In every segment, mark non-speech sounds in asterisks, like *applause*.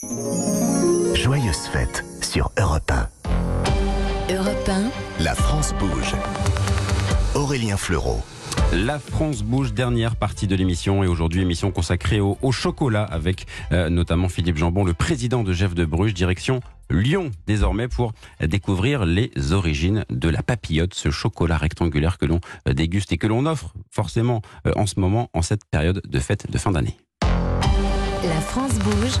Joyeuse fête sur Europe 1. Europe 1, La France bouge. Aurélien Fleureau. La France bouge, dernière partie de l'émission et aujourd'hui émission consacrée au, au chocolat avec euh, notamment Philippe Jambon, le président de Jeff de Bruges, direction Lyon désormais pour découvrir les origines de la papillote, ce chocolat rectangulaire que l'on euh, déguste et que l'on offre forcément euh, en ce moment en cette période de fête de fin d'année. La France bouge,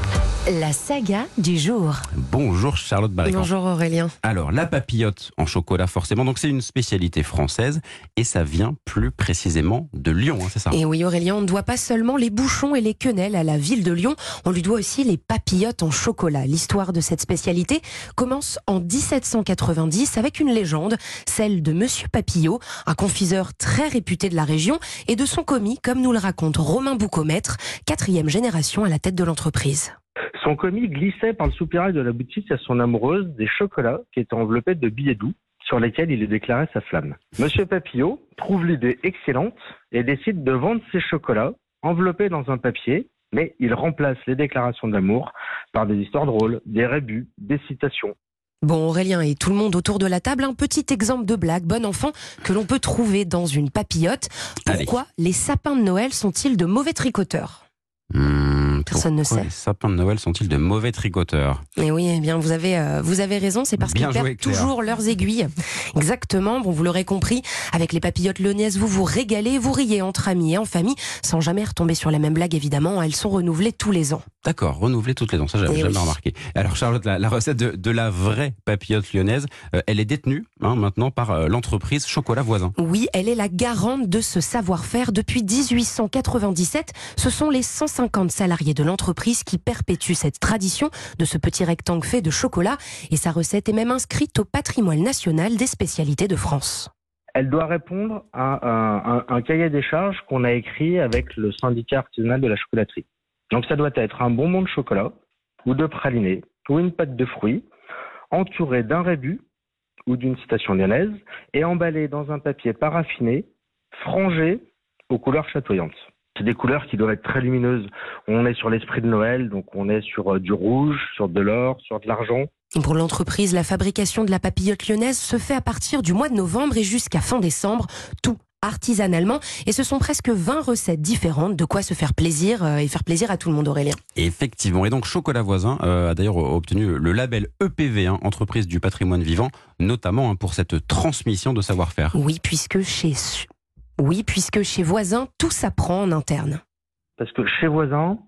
la saga du jour. Bonjour Charlotte Barrican. Bonjour Aurélien. Alors, la papillote en chocolat, forcément, donc c'est une spécialité française et ça vient plus précisément de Lyon, hein, c'est ça? Et oui Aurélien, on ne doit pas seulement les bouchons et les quenelles à la ville de Lyon, on lui doit aussi les papillotes en chocolat. L'histoire de cette spécialité commence en 1790 avec une légende, celle de Monsieur Papillot, un confiseur très réputé de la région, et de son commis, comme nous le raconte Romain Boucomètre, quatrième génération à la tête de l'entreprise. Son commis glissait par le soupirail de la boutique à son amoureuse des chocolats qui étaient enveloppés de billets doux sur lesquels il déclarait sa flamme. Monsieur Papillot trouve l'idée excellente et décide de vendre ses chocolats enveloppés dans un papier, mais il remplace les déclarations d'amour par des histoires drôles, des rébus, des citations. Bon Aurélien et tout le monde autour de la table, un petit exemple de blague, bon enfant, que l'on peut trouver dans une papillote. Allez. Pourquoi les sapins de Noël sont-ils de mauvais tricoteurs? Hmm, Personne ne sait. Les sapins de Noël sont-ils de mauvais tricoteurs Et oui, eh bien, vous avez, euh, vous avez raison, c'est parce qu'ils perdent toujours leurs aiguilles. Exactement, bon, vous l'aurez compris, avec les papillotes lyonnaises, vous vous régalez, vous riez entre amis et en famille, sans jamais retomber sur les mêmes blagues, évidemment, elles sont renouvelées tous les ans. D'accord, renouveler toutes les ans, ça j'avais Eh jamais oui. remarqué. Alors Charlotte, la, la recette de, de la vraie papillote lyonnaise, euh, elle est détenue hein, maintenant par euh, l'entreprise Chocolat Voisin. Oui, elle est la garante de ce savoir-faire depuis 1897. Ce sont les 150 salariés de l'entreprise qui perpétuent cette tradition de ce petit rectangle fait de chocolat, et sa recette est même inscrite au patrimoine national des spécialités de France. Elle doit répondre à un, cahier des charges qu'on a écrit avec le syndicat artisanal de la chocolaterie. Donc ça doit être un bonbon de chocolat ou de praliné ou une pâte de fruits entouré d'un rébut ou d'une citation lyonnaise et emballé dans un papier paraffiné frangé aux couleurs chatoyantes. C'est des couleurs qui doivent être très lumineuses. On est sur l'esprit de Noël, donc on est sur euh, du rouge, sur de l'or, sur de l'argent. Pour l'entreprise, la fabrication de la papillote lyonnaise se fait à partir du mois de novembre et jusqu'à fin décembre, tout artisanalement. Et ce sont presque 20 recettes différentes, de quoi se faire plaisir euh, et faire plaisir à tout le monde, Aurélien. Effectivement, et donc Chocolat Voisin euh, a d'ailleurs obtenu le label EPV, hein, entreprise du patrimoine vivant, notamment hein, pour cette transmission de savoir-faire. Oui, puisque chez... Oui, puisque chez Voisin, tout s'apprend en interne. Parce que chez Voisin,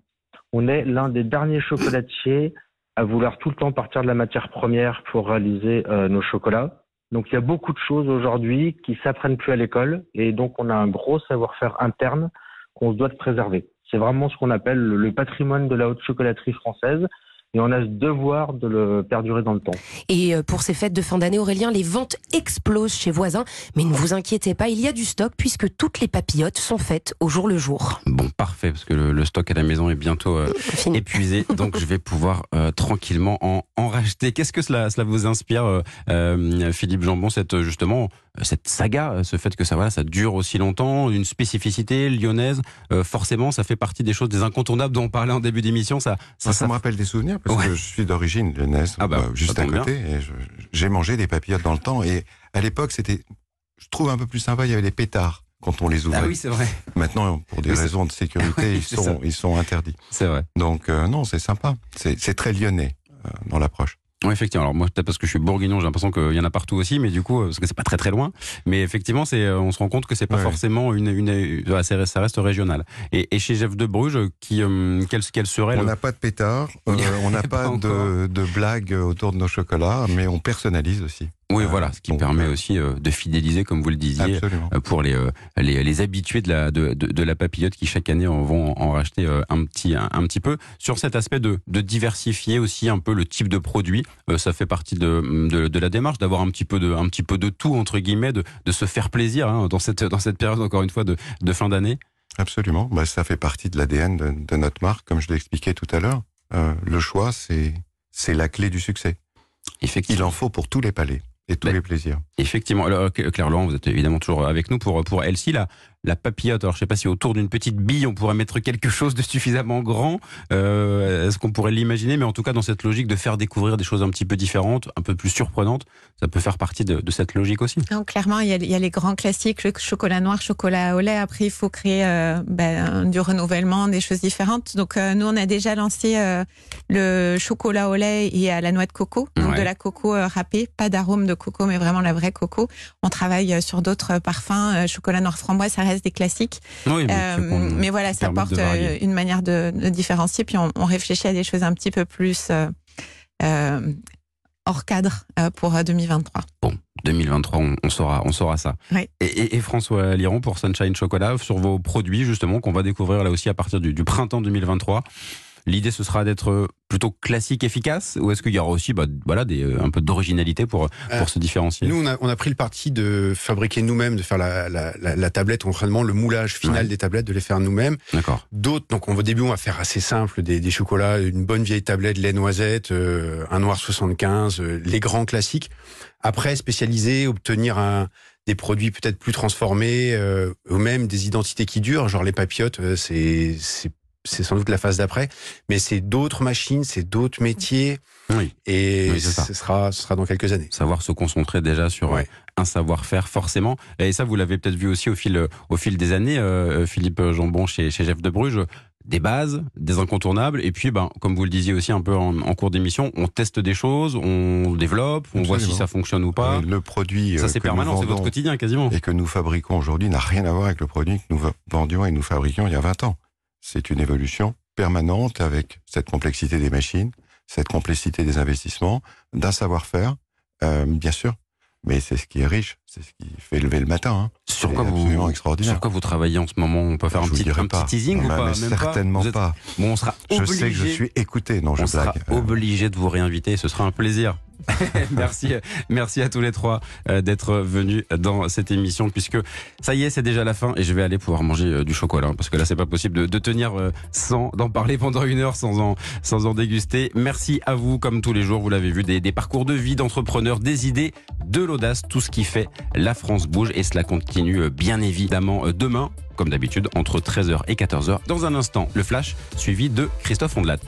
on est l'un des derniers chocolatiers à vouloir tout le temps partir de la matière première pour réaliser euh, nos chocolats. Donc il y a beaucoup de choses aujourd'hui qui s'apprennent plus à l'école et donc on a un gros savoir-faire interne qu'on se doit de préserver. C'est vraiment ce qu'on appelle le le patrimoine de la haute chocolaterie française et on a ce devoir de le perdurer dans le temps. Et euh, pour ces fêtes de fin d'année, Aurélien, les ventes explosent chez Voisin. Mais ne vous inquiétez pas, il y a du stock puisque toutes les papillotes sont faites au jour le jour. Bon, parfait, parce que le, le stock à la maison est bientôt euh, *laughs* épuisé, donc je vais pouvoir euh, tranquillement en, en racheter. Qu'est-ce que cela, cela vous inspire, euh, euh, Philippe Jambon, cette justement euh, cette saga, euh, ce fait que ça voilà, ça dure aussi longtemps, une spécificité lyonnaise, euh, forcément, ça fait partie des choses, des incontournables dont on parlait en début d'émission. Ça, Ça, ça me rappelle des souvenirs parce Ouais. que je suis d'origine lyonnaise, Ah bah, euh, juste à côté. J'ai mangé des papillotes dans le temps. Et à l'époque, c'était, je trouve un peu plus sympa. Il y avait des pétards quand on les ouvrait. Ah oui, c'est vrai, Maintenant, pour des Oui, raisons de sécurité, *laughs* Oui, ils ça. sont, ils sont interdits. c'est vrai. Donc euh, non, c'est sympa. C'est c'est très lyonnais euh, dans l'approche. Oui, effectivement. Alors moi, peut-être parce que je suis bourguignon, j'ai l'impression qu'il y en a partout aussi, mais du coup, euh, parce que c'est pas très très loin. Mais effectivement, c'est, euh, on se rend compte que c'est pas Ouais. forcément une, une, une- c'est- ça reste régional. Et, et chez Jeff de Bruges, qui, euh, quel, quel serait On le... n'a pas de pétards, *laughs* euh, on n'a Pas pas de, de blagues autour de nos chocolats, mais on personnalise aussi. Oui, voilà, ce qui donc, permet euh, aussi euh, de fidéliser, comme vous le disiez, Absolument. euh, pour les, les, les habitués de la, de, de, de la papillote qui chaque année en vont en racheter un petit, un, un petit peu. Sur cet aspect de, de diversifier aussi un peu le type de produit, ça fait partie de, de, la démarche d'avoir un petit peu de, un petit peu de tout entre guillemets, de, de se faire plaisir hein, dans cette, dans cette période encore une fois de, de fin d'année. Absolument. Bah, ça fait partie de l'ADN de, notre marque, comme je l'ai expliqué tout à l'heure. Euh, le choix, c'est c'est la clé du succès. Il Effectivement. en faut pour tous les palais et tous les plaisirs. Effectivement. Alors, Claire Laurent, vous êtes évidemment toujours avec nous pour, pour Elsie, la, la papillote. Alors je sais pas si autour d'une petite bille on pourrait mettre quelque chose de suffisamment grand. Euh, Est-ce qu'on pourrait l'imaginer? Mais en tout cas dans cette logique de faire découvrir des choses un petit peu différentes, un peu plus surprenantes, ça peut faire partie de, de cette logique aussi. Non, clairement, il y, a, il y, a, les grands classiques, le chocolat noir, chocolat au lait. Après, il faut créer euh, ben, du renouvellement, des choses différentes. Donc, euh, nous, on a déjà lancé le chocolat au lait et à la noix de coco, donc Ouais. de la coco râpée, pas d'arôme de coco, mais vraiment la vraie coco. On travaille sur d'autres parfums. Chocolat noir framboise, ça reste des classiques. Oui, mais, Euh, mais voilà, ça porte euh, une manière de, de différencier. Puis on, on réfléchit à des choses un petit peu plus euh, hors cadre pour euh, 2023. Bon, 2023, on, on saura, on saura ça. Oui. Et, et- et François Liron pour Sunshine Chocolat sur vos produits justement qu'on va découvrir là aussi à partir du, du printemps 2023. L'idée ce sera d'être plutôt classique, efficace, ou est-ce qu'il y aura aussi, bah, voilà, des, euh, un peu d'originalité pour Euh, pour se différencier? Nous, on a, on a pris le parti de fabriquer nous-mêmes, de faire la, la, la, la tablette, concrètement le moulage final Ouais. des tablettes, de les faire nous-mêmes. D'accord. D'autres, donc au début, on va faire assez simple, des, des chocolats, une bonne vieille tablette lait noisette, euh, un noir 75, euh, les grands classiques. Après, spécialiser, obtenir un, des produits peut-être plus transformés, euh, ou même des identités qui durent, genre les papillotes, euh, c'est c'est sans doute la phase d'après, mais c'est d'autres machines, c'est d'autres métiers, Oui. et Oui, ce sera ce sera dans quelques années. Savoir se concentrer déjà sur Ouais. un savoir-faire forcément. Et ça, vous l'avez peut-être vu aussi au fil au fil des années, euh, Philippe Jambon chez chez Jeff de Bruges. Des bases, des incontournables, et puis, ben, comme vous le disiez aussi un peu en, en cours d'émission, on teste des choses, on développe, on voit si ça fonctionne ou pas. Euh, Le produit ça, euh, c'est permanent, c'est votre quotidien quasiment. et que nous fabriquons aujourd'hui n'a rien à voir avec le produit que nous vendions et nous fabriquions il y a 20 ans. C'est une évolution permanente avec cette complexité des machines, cette complexité des investissements, d'un savoir-faire, euh, bien sûr. Mais c'est ce qui est riche, c'est ce qui fait lever le matin. Hein. Sur quoi vous absolument extraordinaire. Sur quoi vous travaillez en ce moment? On peut faire un Je vous petit, un petit teasing ou Mais pas? Même Certainement Vous êtes- pas. Bon, on sera Je obligé. sais que je suis écouté. Non, je on sera blague. Euh, obligé de vous réinviter. Ce sera un plaisir. *laughs* merci, merci à tous les trois euh, d'être venus dans cette émission puisque ça y est, c'est déjà la fin et je vais aller pouvoir manger euh, du chocolat hein, parce que là, c'est pas possible de, de tenir euh, sans d'en parler pendant une heure sans en sans en déguster. Merci à vous, comme tous les jours, vous l'avez vu, des, des parcours de vie d'entrepreneurs, des idées, de l'audace, tout ce qui fait la France bouge et cela continue euh, bien évidemment euh, demain. Comme d'habitude, entre 13h et 14h. Dans un instant, le flash, suivi de Christophe Ondelat.